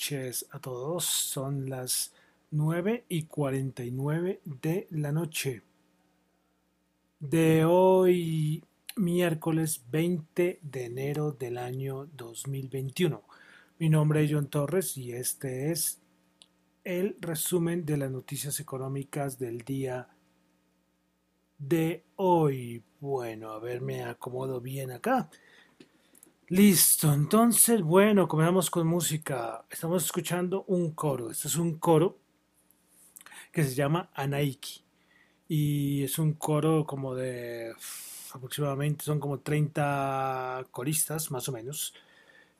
Noches a todos. Son las 9 y 49 de la noche de hoy, miércoles 20 de enero del año 2021. Mi nombre es John Torres y este es el resumen de las noticias económicas del día de hoy. Bueno, a ver, me acomodo bien acá. Listo, entonces, bueno, comenzamos con música. Estamos escuchando un coro. Este es un coro que se llama Anaiki. Y es un coro como de aproximadamente, son como 30 coristas, más o menos.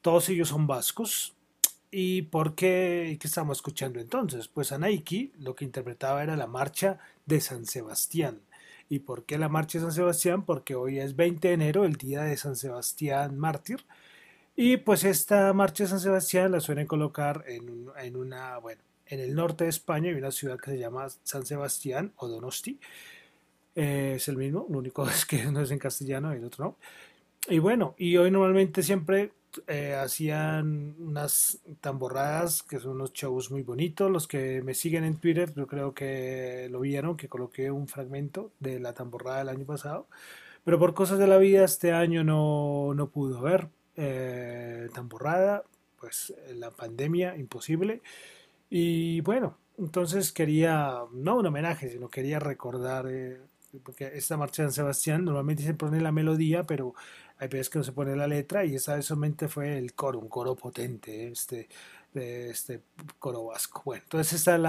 Todos ellos son vascos. ¿Y por qué? ¿Qué estamos escuchando entonces? Pues Anaiki lo que interpretaba era la marcha de San Sebastián. ¿Y por qué la marcha de San Sebastián? Porque hoy es 20 de enero, el día de San Sebastián mártir. Y pues esta marcha de San Sebastián la suelen colocar en, en una, bueno, en el norte de España hay una ciudad que se llama San Sebastián o Donosti. Eh, es el mismo, lo único es que no es en castellano y el otro no. Y bueno, y hoy normalmente siempre eh, hacían unas tamborradas que son unos shows muy bonitos. Los que me siguen en Twitter, yo creo que lo vieron, que coloqué un fragmento de la tamborrada del año pasado. Pero por cosas de la vida este año no, no pudo haber eh, tamborrada, pues la pandemia, imposible. Y bueno, entonces quería, no un homenaje, sino quería recordar, eh, porque esta marcha de San Sebastián normalmente se pone la melodía, pero hay veces que no se pone la letra y esa vez solamente fue el coro, un coro potente, este, de este coro vasco. Bueno, entonces esta es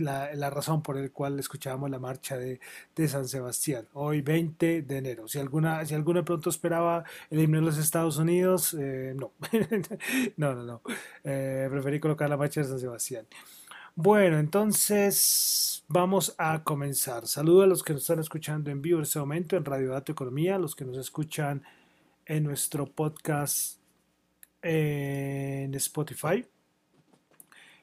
la, la, razón por la cual escuchábamos la marcha de, de, San Sebastián, hoy 20 de enero. Si alguna, si alguno de pronto esperaba el himno de los Estados Unidos, eh, no, no, no, no, eh, preferí colocar la marcha de San Sebastián. Bueno, entonces vamos a comenzar. Saludos a los que nos están escuchando en vivo en este momento en Radio Dato Economía, los que nos escuchan en nuestro podcast en Spotify,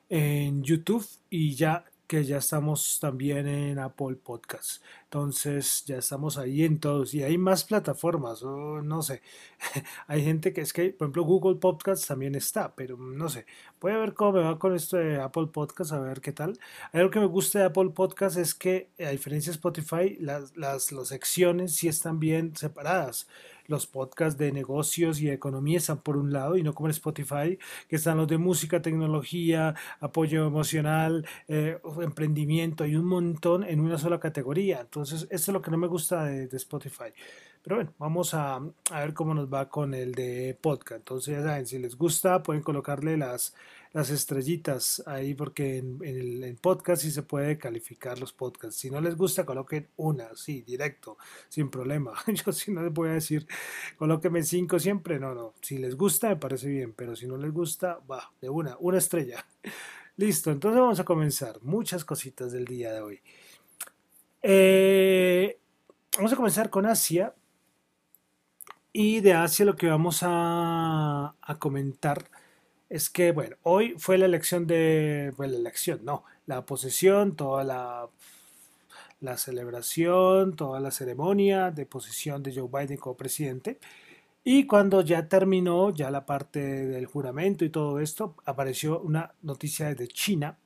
en YouTube y ya que ya estamos también en Apple Podcasts. Entonces ya estamos ahí en todos y hay más plataformas, no sé. hay gente que es que, por ejemplo, Google Podcasts también está, pero no sé. Voy a ver cómo me va con esto de Apple Podcasts, a ver qué tal. Algo que me gusta de Apple Podcasts es que, a diferencia de Spotify, las, las, las secciones sí están bien separadas los podcasts de negocios y economía están por un lado y no como en Spotify, que están los de música, tecnología, apoyo emocional, eh, emprendimiento, hay un montón en una sola categoría. Entonces, esto es lo que no me gusta de, de Spotify. Pero bueno, vamos a, a, ver cómo nos va con el de podcast. Entonces, ya saben, si les gusta, pueden colocarle las, las estrellitas ahí, porque en, el podcast sí se puede calificar los podcasts. Si no les gusta, coloquen una, sí, directo, sin problema. Yo si no les voy a decir, colóquenme cinco siempre. No, no. Si les gusta, me parece bien, pero si no les gusta, va, de una, una estrella. Listo, entonces vamos a comenzar. Muchas cositas del día de hoy. Eh, vamos a comenzar con Asia y de Asia lo que vamos a, comentar es que, bueno, hoy fue la elección de, bueno, la elección, no, la posesión, toda la, la celebración, toda la ceremonia de posesión de Joe Biden como presidente. Y cuando ya terminó, ya la parte del juramento y todo esto, apareció una noticia desde China.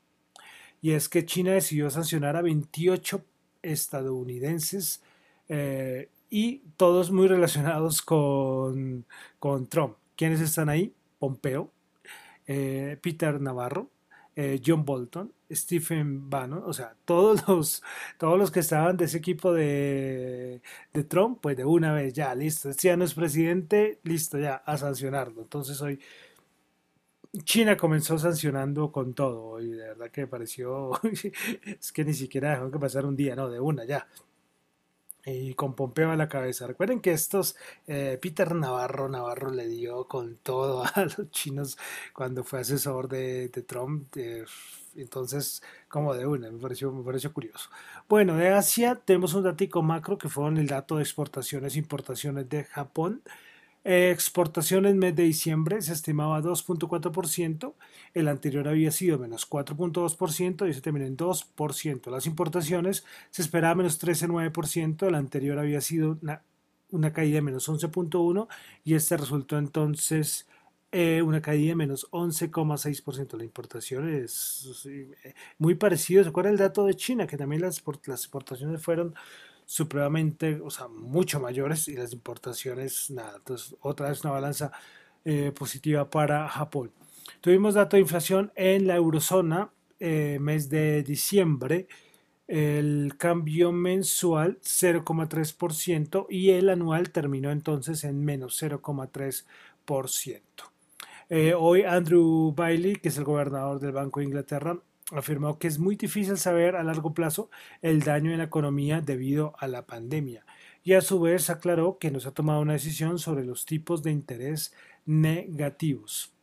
Y es que China decidió sancionar a 28 estadounidenses eh, y todos muy relacionados con, con Trump. ¿Quiénes están ahí? Pompeo, eh, Peter Navarro, eh, John Bolton, Stephen Bannon, o sea, todos los, todos los que estaban de ese equipo de, de Trump, pues de una vez ya, listo, este ya no es presidente, listo, ya, a sancionarlo. Entonces hoy China comenzó sancionando con todo y de verdad que me pareció, es que ni siquiera dejó que pasar un día, no, de una, ya, y con Pompeo a la cabeza. Recuerden que estos, eh, Peter Navarro, Navarro le dio con todo a los chinos cuando fue asesor de, Trump. entonces, como de una, me pareció, me pareció curioso. Bueno, de Asia tenemos un dato macro que fue el dato de exportaciones e importaciones de Japón. Exportaciones mes de diciembre se estimaba 2.4%, el anterior había sido menos 4.2% y se terminó en 2%. Las importaciones se esperaba menos 13.9%, el anterior había sido una, caída de menos 11.1% y este resultó entonces eh, una caída de menos 11,6%. La importación es muy parecido. ¿Se acuerda el dato de China? Que también las, las exportaciones fueron supremamente, o sea, mucho mayores y las importaciones nada. Entonces, otra vez una balanza eh, positiva para Japón. Tuvimos dato de inflación en la eurozona eh, mes de diciembre. El cambio mensual 0,3% y el anual terminó entonces en menos 0,3%. Eh, hoy Andrew Bailey, que es el gobernador del Banco de Inglaterra, afirmó que es muy difícil saber a largo plazo el daño en la economía debido a la pandemia y a su vez aclaró que no se ha tomado una decisión sobre los tipos de interés negativos.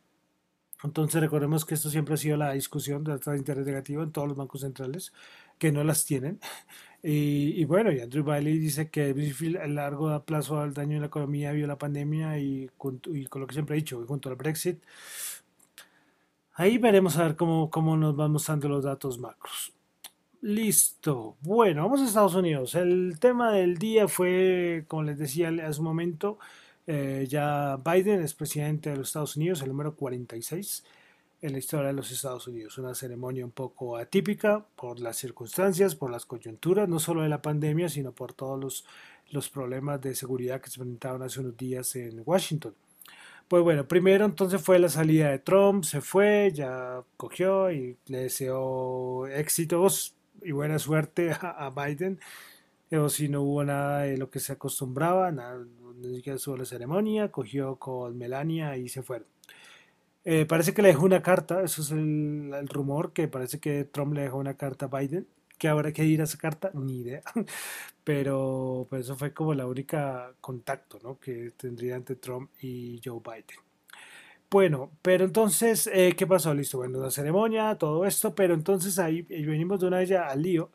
Entonces recordemos que esto siempre ha sido la discusión de de interés negativo en todos los bancos centrales que no las tienen. Y, bueno, y Andrew Bailey dice que a largo plazo al daño en la economía a la pandemia y, con lo que siempre he dicho, junto al Brexit, ahí veremos a ver cómo, cómo nos van mostrando los datos macros. Listo. Bueno, vamos a Estados Unidos. El tema del día fue, como les decía hace un momento, eh, ya Biden es presidente de los Estados Unidos, el número 46 en la historia de los Estados Unidos. Una ceremonia un poco atípica por las circunstancias, por las coyunturas, no solo de la pandemia, sino por todos los, los problemas de seguridad que se presentaron hace unos días en Washington. Pues bueno, primero entonces fue la salida de Trump, se fue, ya cogió y le deseó éxitos y buena suerte a, Biden. Pero si no hubo nada de lo que se acostumbraba, nada, ni siquiera estuvo la ceremonia, cogió con Melania y se fueron. Eh, parece que le dejó una carta, eso es el, rumor, que parece que Trump le dejó una carta a Biden. ¿Qué habrá que ir a esa carta? Ni idea. Pero pues, eso fue como la única contacto ¿no? que tendría entre Trump y Joe Biden. Bueno, pero entonces, eh, ¿qué pasó? Listo, bueno, la ceremonia, todo esto, pero entonces ahí venimos de una vez ya al lío.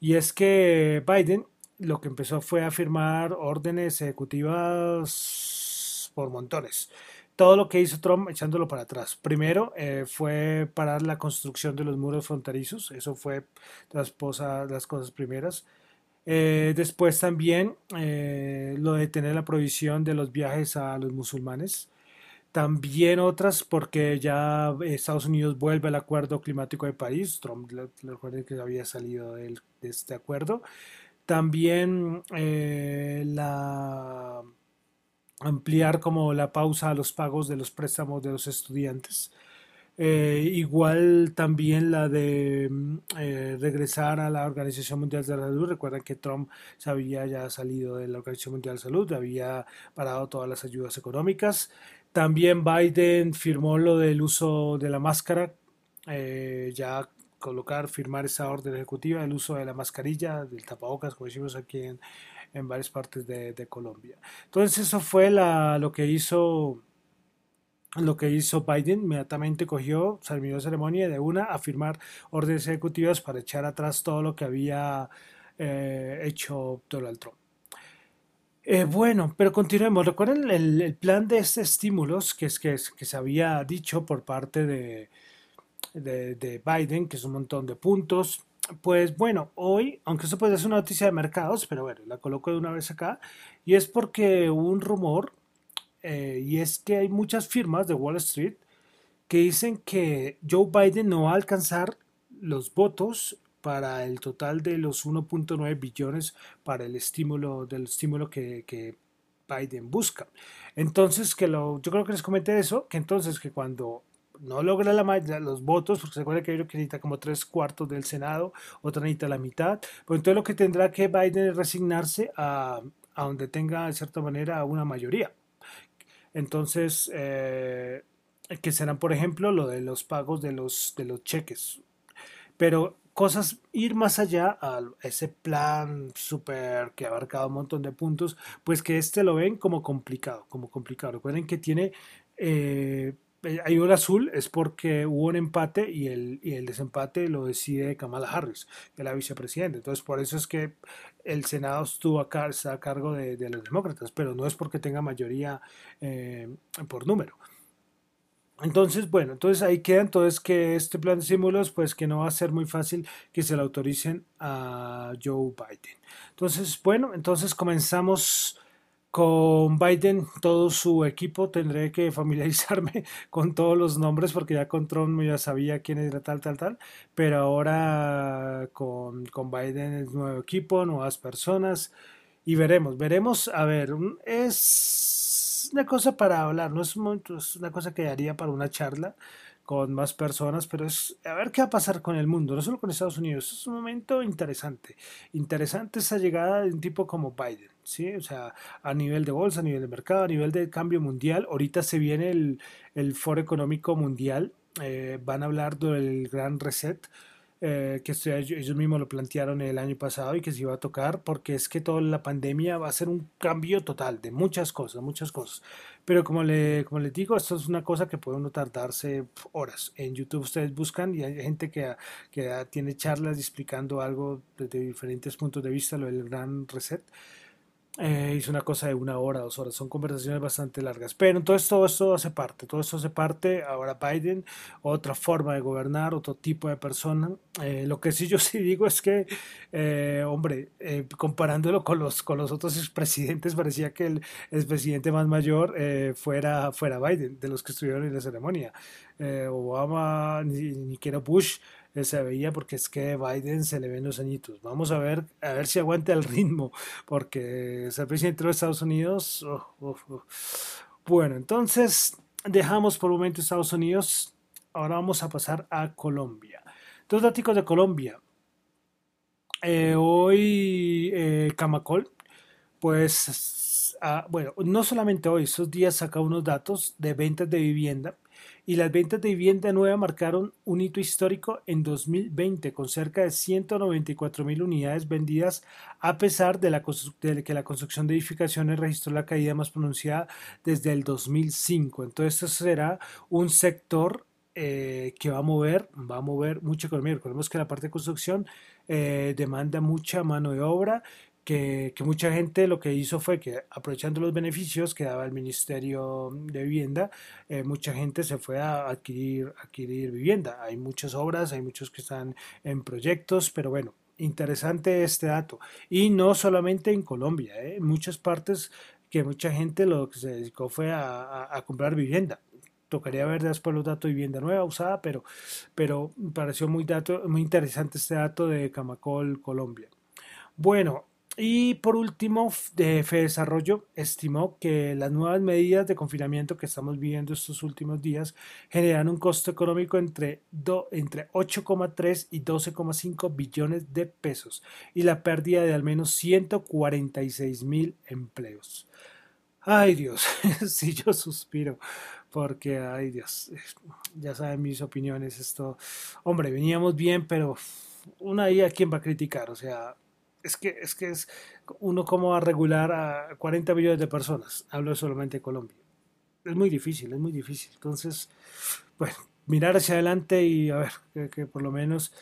Y es que Biden lo que empezó fue a firmar órdenes ejecutivas por montones. Todo lo que hizo Trump echándolo para atrás. Primero eh, fue parar la construcción de los muros fronterizos, eso fue las, las cosas primeras. Eh, después también eh, lo de tener la prohibición de los viajes a los musulmanes. También otras porque ya Estados Unidos vuelve al acuerdo climático de París. Trump, recuerden que había salido de, este acuerdo. También la ampliar como la pausa a los pagos de los préstamos de los estudiantes. Eh, igual también la de mm, eh, regresar a la Organización Mundial de la Salud. Recuerden que Trump se había ya salido de la Organización Mundial de la Salud, había parado todas las ayudas económicas. También Biden firmó lo del uso de la máscara, eh, ya colocar, firmar esa orden ejecutiva, el uso de la mascarilla, del tapabocas, como decimos aquí en, en varias partes de, Colombia. Entonces eso fue la, lo que hizo lo que hizo Biden, inmediatamente cogió, terminó ceremonia de una a firmar órdenes ejecutivas para echar atrás todo lo que había eh, hecho Donald Trump. Eh, bueno, pero continuemos. Recuerden el, plan de este estímulos que, es, que, se había dicho por parte de, de, Biden, que es un montón de puntos. Pues bueno, hoy, aunque esto puede ser una noticia de mercados, pero bueno, la coloco de una vez acá, y es porque hubo un rumor, eh, y es que hay muchas firmas de Wall Street que dicen que Joe Biden no va a alcanzar los votos para el total de los 1.9 billones para el estímulo del estímulo que, Biden busca. Entonces, que lo, yo creo que les comenté eso, que entonces que cuando no logra la, los votos, porque se acuerda que hay que necesita como tres cuartos del Senado, otra necesita la mitad, pues entonces lo que tendrá que Biden es resignarse a, a donde tenga de cierta manera una mayoría. Entonces, eh, que serán, por ejemplo, lo de los pagos de los, de los cheques. Pero cosas, ir más allá a ese plan súper que ha abarcado un montón de puntos, pues que este lo ven como complicado, como complicado. Recuerden que tiene, eh, hay un azul, es porque hubo un empate y el, y el desempate lo decide Kamala Harris, que es la vicepresidenta. Entonces, por eso es que el Senado estuvo a, a cargo de, los demócratas, pero no es porque tenga mayoría eh, por número. Entonces, bueno, entonces ahí queda entonces que este plan de estímulos, pues que no va a ser muy fácil que se lo autoricen a Joe Biden. Entonces, bueno, entonces comenzamos con Biden, todo su equipo, tendré que familiarizarme con todos los nombres porque ya con Trump ya sabía quién era tal, tal, tal, pero ahora con, con Biden es nuevo equipo, nuevas personas y veremos, veremos, a ver, es una cosa para hablar, no es, es una cosa que haría para una charla, con más personas, pero es a ver qué va a pasar con el mundo, no solo con Estados Unidos. Es un momento interesante. Interesante esa llegada de un tipo como Biden, ¿sí? O sea, a nivel de bolsa, a nivel de mercado, a nivel de cambio mundial. Ahorita se viene el, el Foro Económico Mundial. Eh, van a hablar del gran reset eh, que ellos mismos lo plantearon el año pasado y que se iba a tocar, porque es que toda la pandemia va a ser un cambio total de muchas cosas, muchas cosas. Pero como, le, como les digo, esto es una cosa que puede uno tardarse horas. En YouTube ustedes buscan y hay gente que, que tiene charlas explicando algo desde diferentes puntos de vista, lo del gran reset. Eh, hizo una cosa de una hora, dos horas, son conversaciones bastante largas. Pero entonces todo esto hace parte, todo esto hace parte. Ahora Biden, otra forma de gobernar, otro tipo de persona. Eh, lo que sí yo sí digo es que, eh, hombre, comparándolo con los, con los otros expresidentes, parecía que el expresidente más mayor fuera, fuera Biden, de los que estuvieron en la ceremonia. Obama, ni, ni Bush se veía porque es que Biden se le ven los añitos. Vamos a ver, a ver si aguanta el ritmo, porque ser presidente de Estados Unidos. Oh, oh, oh. Bueno, entonces dejamos por un momento Estados Unidos. Ahora vamos a pasar a Colombia. Dos datos de Colombia. Eh, hoy eh, Camacol, pues, ah, bueno, no solamente hoy, esos días saca unos datos de ventas de vivienda y las ventas de vivienda nueva marcaron un hito histórico en 2020 con cerca de 194 mil unidades vendidas a pesar de, la, que la construcción de edificaciones registró la caída más pronunciada desde el 2005. Entonces este será un sector eh, que va a mover, va a mover mucha economía. Recordemos que la parte de construcción eh, demanda mucha mano de obra que, mucha gente lo que hizo fue que aprovechando los beneficios que daba el Ministerio de Vivienda, eh, mucha gente se fue a adquirir, vivienda. Hay muchas obras, hay muchos que están en proyectos, pero bueno, interesante este dato. Y no solamente en Colombia, ¿eh? en muchas partes que mucha gente lo que se dedicó fue a, comprar vivienda tocaría ver después los datos de vivienda nueva usada, pero, pero pareció muy, dato, muy interesante este dato de Camacol, Colombia. Bueno, y por último, de Desarrollo estimó que las nuevas medidas de confinamiento que estamos viviendo estos últimos días generan un costo económico entre, entre 8,3 y 12,5 billones de pesos y la pérdida de al menos 146 mil empleos. Ay Dios, si yo suspiro, porque ay Dios, ya saben mis opiniones, esto, hombre, veníamos bien, pero una día quién va a criticar, o sea, es que es que es uno cómo va a regular a 40 millones de personas. Hablo solamente de Colombia. Es muy difícil, es muy difícil. Entonces, bueno, mirar hacia adelante y a ver que, por lo menos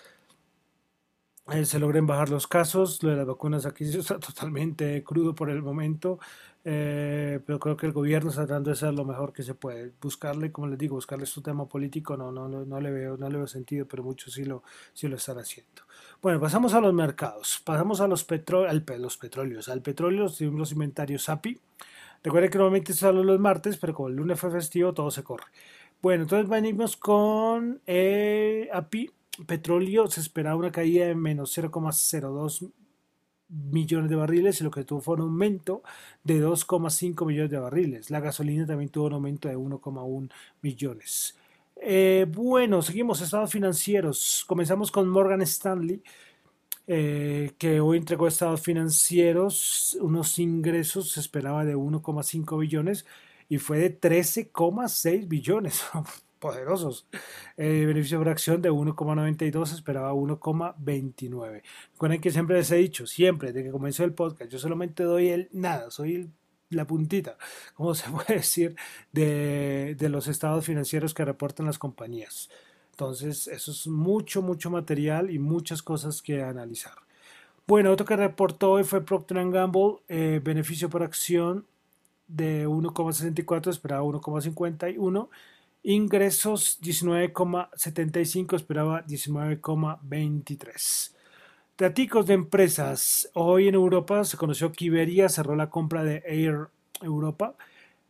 eh, se logren bajar los casos. Lo de las vacunas aquí está totalmente crudo por el momento. Eh, pero creo que el gobierno está tratando de hacer lo mejor que se puede. Buscarle, como les digo, buscarle su tema político no, no, no, le veo, no le veo sentido, pero muchos sí lo, sí lo están haciendo. Bueno, pasamos a los mercados, pasamos a los, petro al, los petróleos. Al petróleo tenemos los inventarios API. Recuerden que normalmente solo los martes, pero como el lunes fue festivo, todo se corre. Bueno, entonces venimos con eh, API. Petróleo se esperaba una caída de menos 0,02 millones de barriles y lo que tuvo fue un aumento de 2,5 millones de barriles. La gasolina también tuvo un aumento de 1,1 millones. Eh, bueno, seguimos estados financieros. Comenzamos con Morgan Stanley, eh, que hoy entregó estados financieros unos ingresos, se esperaba de 1,5 billones y fue de 13,6 billones. poderosos. Eh, beneficio por acción de 1,92, esperaba 1,29. Recuerden que siempre les he dicho, siempre, desde que comenzó el podcast, yo solamente doy el nada, soy la puntita, como se puede decir, de, de los estados financieros que reportan las compañías. Entonces, eso es mucho, mucho material y muchas cosas que analizar. Bueno, otro que reportó hoy fue Procter Gamble, eh, beneficio por acción de 1,64, esperaba 1,51 Ingresos 19,75, esperaba 19,23. Daticos de empresas. Hoy en Europa se conoció que Iberia cerró la compra de Air Europa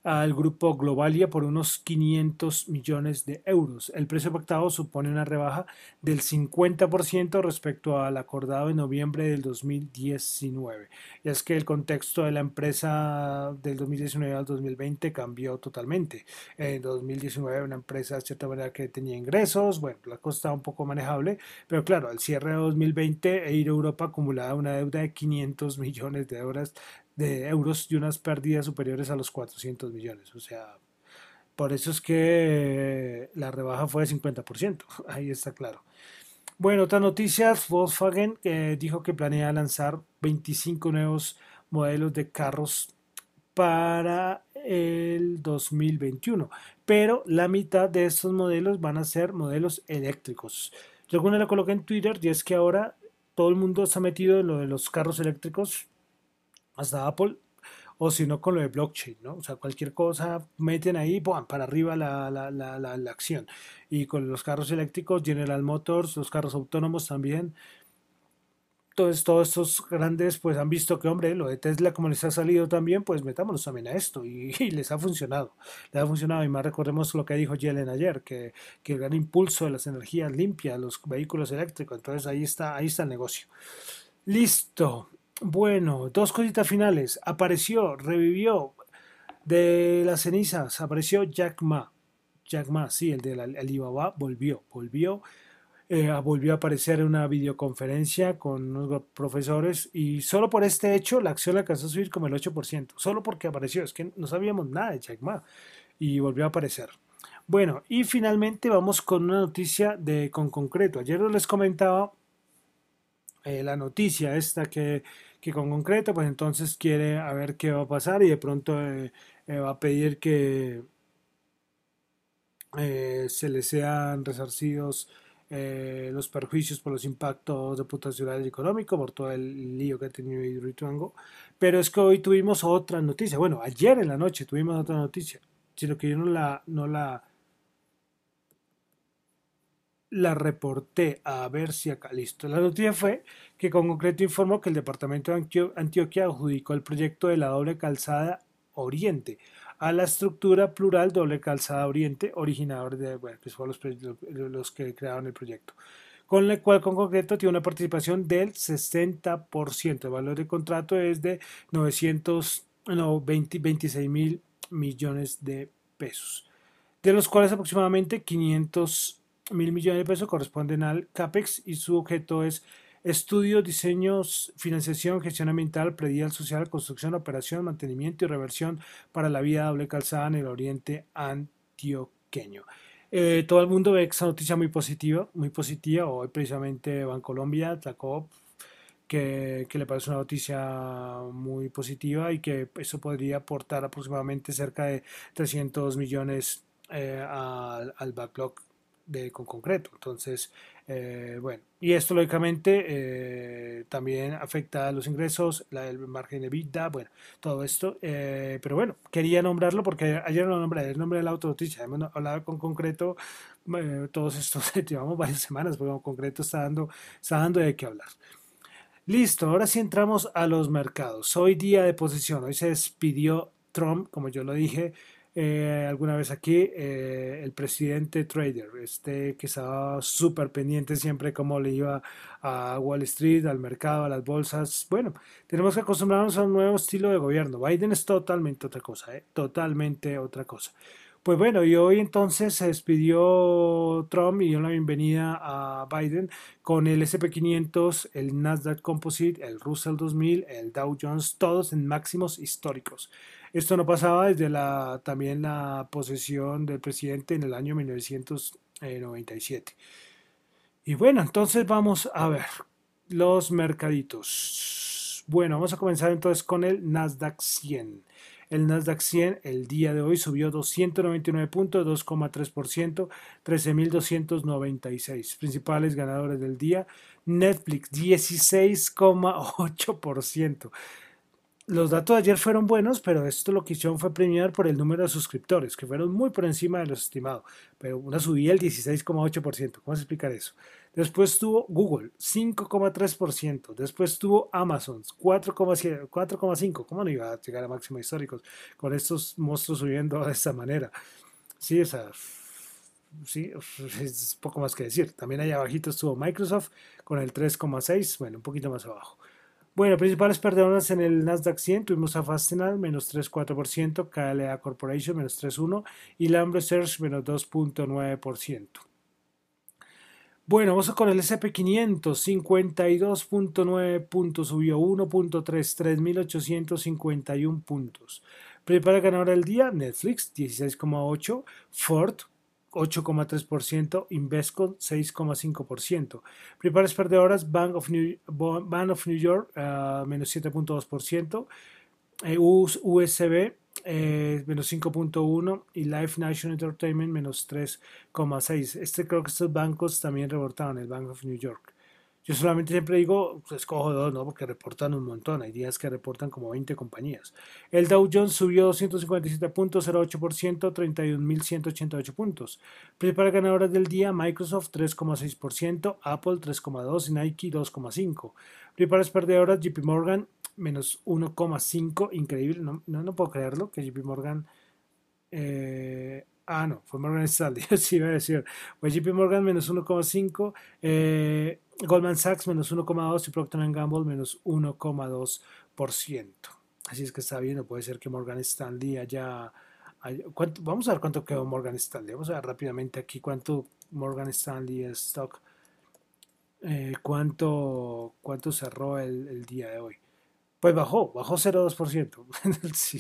al grupo Globalia por unos 500 millones de euros. El precio pactado supone una rebaja del 50% respecto al acordado en noviembre del 2019. Y es que el contexto de la empresa del 2019 al 2020 cambió totalmente. En 2019 una empresa de cierta manera que tenía ingresos, bueno, la cosa estaba un poco manejable, pero claro, al cierre de 2020 Air Europa acumulaba una deuda de 500 millones de euros de euros y unas pérdidas superiores a los 400 millones. O sea, por eso es que la rebaja fue de 50%. Ahí está claro. Bueno, otra noticia, Volkswagen eh, dijo que planea lanzar 25 nuevos modelos de carros para el 2021, pero la mitad de estos modelos van a ser modelos eléctricos. Yo alguna lo coloqué en Twitter y es que ahora todo el mundo está metido en lo de los carros eléctricos hasta Apple, o si no con lo de blockchain, ¿no? O sea, cualquier cosa meten ahí, para arriba la, la, la, la, acción. Y con los carros eléctricos, General Motors, los carros autónomos también, todos, todos estos grandes pues han visto que, hombre, lo de Tesla como les ha salido también, pues metámonos también a esto y, les ha funcionado. Les ha funcionado y más recordemos lo que dijo Yellen ayer, que, que, el gran impulso de las energías limpias, los vehículos eléctricos, entonces ahí está, ahí está el negocio. Listo. Bueno, dos cositas finales. Apareció, revivió de las cenizas, apareció Jack Ma. Jack Ma, sí, el de Alibaba, volvió, volvió. Eh, volvió a aparecer en una videoconferencia con unos profesores y solo por este hecho la acción alcanzó a subir como el 8%, solo porque apareció, es que no sabíamos nada de Jack Ma y volvió a aparecer. Bueno, y finalmente vamos con una noticia de con concreto. Ayer les comentaba eh, la noticia esta que, que, con concreto, pues entonces quiere a ver qué va a pasar y de pronto eh, eh, va a pedir que se le sean resarcidos los perjuicios por los impactos reputacionales y económicos, por todo el lío que ha tenido Hidroituango. Pero es que hoy tuvimos otra noticia, bueno, ayer en la noche tuvimos otra noticia, sino que yo no la, no la, la reporté a ver si acá listo. La noticia fue que con concreto informó que el departamento de Antioquia adjudicó el proyecto de la doble calzada Oriente a la estructura plural doble calzada Oriente, originador de, bueno, que fueron los, los, que crearon el proyecto, con el cual con concreto tiene una participación del 60%. El valor del contrato es de 900, no, 26 mil millones de pesos, de los cuales aproximadamente 500 mil millones de pesos corresponden al CAPEX y su objeto es estudio, diseños, financiación, gestión ambiental, predial social, construcción, operación, mantenimiento y reversión para la vía doble calzada en el oriente antioqueño. Eh, todo el mundo ve esa noticia muy positiva, muy positiva. Hoy precisamente Bancolombia sacó que, que, le parece una noticia muy positiva y que eso podría aportar aproximadamente cerca de 300 millones eh, al, al backlog de, con concreto. Entonces, eh, bueno, y esto lógicamente eh, también afecta a los ingresos, la, el margen de vida, bueno, todo esto. Eh, pero bueno, quería nombrarlo porque ayer lo nombré, el nombre de la autonoticia. Hemos hablado con concreto todos estos, llevamos varias semanas, porque con concreto está dando, está dando de qué hablar. Listo, ahora sí entramos a los mercados. Hoy día de posición, hoy se despidió Trump, como yo lo dije, eh, alguna vez aquí, eh, el presidente trader, este que estaba súper pendiente siempre cómo le iba a Wall Street, al mercado, a las bolsas. Bueno, tenemos que acostumbrarnos a un nuevo estilo de gobierno. Biden es totalmente otra cosa, ¿eh? totalmente otra cosa. Pues bueno, y hoy entonces se despidió Trump y dio la bienvenida a Biden con el SP500, el Nasdaq Composite, el Russell 2000, el Dow Jones, todos en máximos históricos. Esto no pasaba desde la, también la posesión del presidente en el año 1997. Y bueno, entonces vamos a ver los mercaditos. Bueno, vamos a comenzar entonces con el Nasdaq 100. El Nasdaq 100 el día de hoy subió 299 puntos, 2,3%, 13.296. Principales ganadores del día, Netflix 16,8%. los datos de ayer fueron buenos, pero esto lo que hicieron fue premiar por el número de suscriptores, que fueron muy por encima de los estimados, pero una subida del 16,8%. ¿Cómo se explicar eso? Después tuvo Google, 5,3%. Después tuvo Amazon, 4,5%. ¿Cómo no iba a llegar a máximos históricos con estos monstruos subiendo de esta manera? Sí, o sí, es poco más que decir. También allá abajito estuvo Microsoft con el 3,6%, bueno, un poquito más abajo. Bueno, principales perdedoras en el Nasdaq 100 tuvimos a Fastenal menos 3,4%, KLA Corporation menos 3,1% y Lamb Research menos 2,9%. Bueno, vamos con el SP500, 52.9 puntos, subió 1.3, 3.851 puntos. Prepara ganadora del día, Netflix, 16,8, Ford, 8,3%, Invesco 6,5%. Principales perdedoras, Bank of New, Bank of New York, uh, menos 7,2%, eh, USB, eh, menos 5.1 y Life National Entertainment menos 3,6. Este creo que estos bancos también reportaban, el Bank of New York. Yo solamente siempre digo, pues, escojo dos, ¿no? Porque reportan un montón. Hay días que reportan como 20 compañías. El Dow Jones subió 257 puntos, 0,8%, 31.188 puntos. Principales ganadoras del día, Microsoft 3,6%, Apple 3,2% y Nike 2,5%. Principales perdedoras, JP Morgan menos 1,5%, increíble, no, no, puedo creerlo, que JP Morgan... Eh, Ah, no, fue Morgan Stanley, sí iba a decir. Fue JP Morgan menos 1,5, eh, Goldman Sachs menos 1,2 y Procter Gamble menos 1,2%. Así es que está bien, no puede ser que Morgan Stanley haya... vamos a ver cuánto quedó Morgan Stanley. Vamos a ver rápidamente aquí cuánto Morgan Stanley stock. Eh, cuánto, cuánto cerró el, día de hoy. Pues bajó, bajó 0,2%. sí,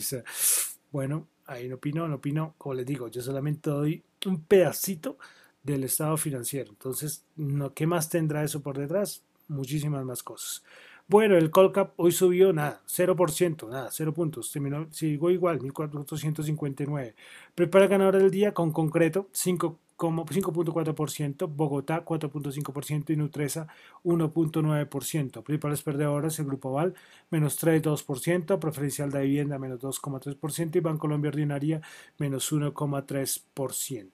bueno, ahí no opino, no opino. Como les digo, yo solamente doy un pedacito del estado financiero. Entonces, no, ¿qué más tendrá eso por detrás? Muchísimas más cosas. Bueno, el Colcap hoy subió nada, 0%, nada, 0 puntos. Terminó, sigo igual, 1459. Prepara ganadora del día con concreto, 5,4%, Bogotá 4.5% y Nutresa 1.9%. Principales perdedoras, el Grupo Val menos 3,2%, Preferencial de Vivienda menos 2,3% y Bancolombia Ordinaria menos 1,3%.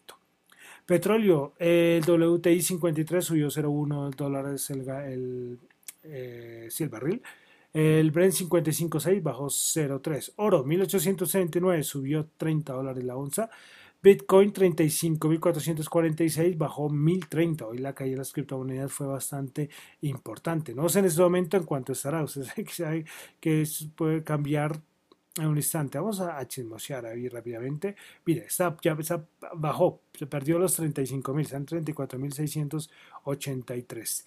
Petróleo, el WTI 53 subió 0,1 dólares el, el, eh, el barril. El Brent 55.6 bajó 0.3. Oro 1879 subió 30 dólares la onza. Bitcoin 35.446 bajó 1.030. Hoy la caída de las criptomonedas fue bastante importante. No sé en este momento en cuánto estará. Usted sabe que puede cambiar en un instante. Vamos a, chismosear ahí rápidamente. Mire, está, ya bajó, se perdió los 35.000, están 34.683.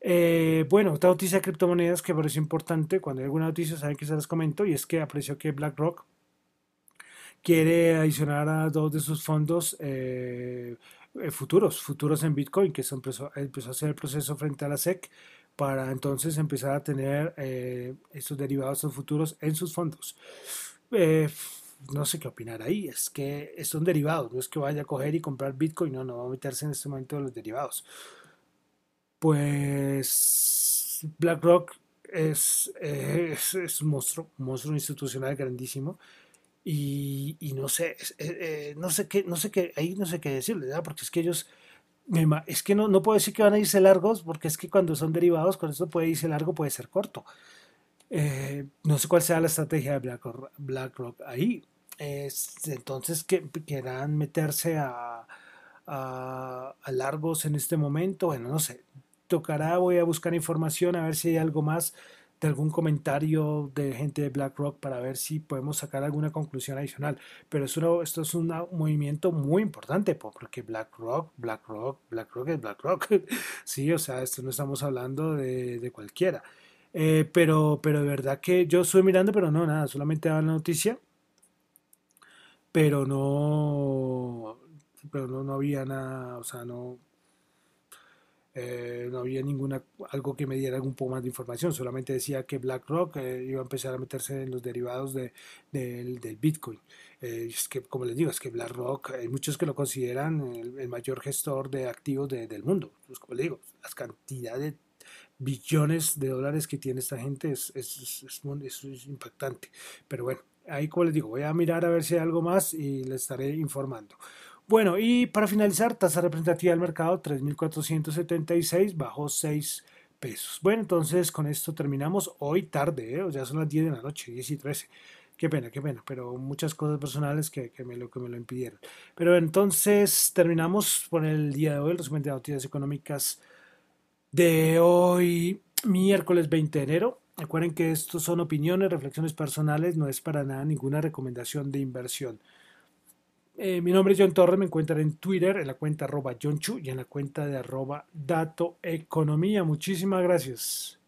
Eh, bueno, otra noticia de criptomonedas que parece importante, cuando hay alguna noticia saben que se las comento, y es que apreció que BlackRock quiere adicionar a dos de sus fondos eh, eh, futuros, futuros en Bitcoin, que empezó, a hacer el proceso frente a la SEC para entonces empezar a tener eh, estos derivados, estos futuros en sus fondos. no sé qué opinar ahí, es que son derivados, no es que vaya a coger y comprar Bitcoin, no, no va a meterse en este momento en los derivados. Pues BlackRock es, es, es, un monstruo, un monstruo institucional grandísimo y, no sé, eh, eh, no sé qué, no sé qué, ahí no sé qué decirle, porque es que ellos, es que no, no puedo decir que van a irse largos, porque es que cuando son derivados, con esto puede irse largo, puede ser corto. Eh, no sé cuál sea la estrategia de BlackRock, BlackRock ahí. entonces, que quieran meterse a, a, largos en este momento, bueno, no sé. Tocará, voy a buscar información a ver si hay algo más de algún comentario de gente de BlackRock para ver si podemos sacar alguna conclusión adicional. Pero esto, esto es un movimiento muy importante porque BlackRock, BlackRock, BlackRock es BlackRock. sí, o sea, esto no estamos hablando de, cualquiera. Eh, pero, pero de verdad que yo estuve mirando, pero no, nada, solamente daba la noticia. Pero no, pero no, no había nada, o sea, no, eh, no había ninguna algo que me diera algún poco más de información, solamente decía que BlackRock eh, iba a empezar a meterse en los derivados de, del Bitcoin. Eh, es que, como les digo, es que BlackRock, hay muchos que lo consideran el, mayor gestor de activos del mundo. Pues, como les digo, las cantidades billones de dólares que tiene esta gente es, es, es, impactante. Pero bueno, ahí como les digo, voy a mirar a ver si hay algo más y les estaré informando. Bueno, y para finalizar, tasa representativa del mercado 3.476, bajó 6 pesos. Bueno, entonces con esto terminamos hoy tarde, ¿eh? ya son las 10 de la noche, 10 y 13. Qué pena, qué pena, pero muchas cosas personales que, me, lo, que me lo impidieron. Pero entonces terminamos por el día de hoy, el resumen de noticias económicas de hoy, miércoles 20 de enero. Recuerden que estos son opiniones, reflexiones personales, no es para nada ninguna recomendación de inversión. Eh, mi nombre es John Torres, me encuentran en Twitter, en la cuenta arroba John Chu y en la cuenta de arroba Dato Economía. Muchísimas gracias.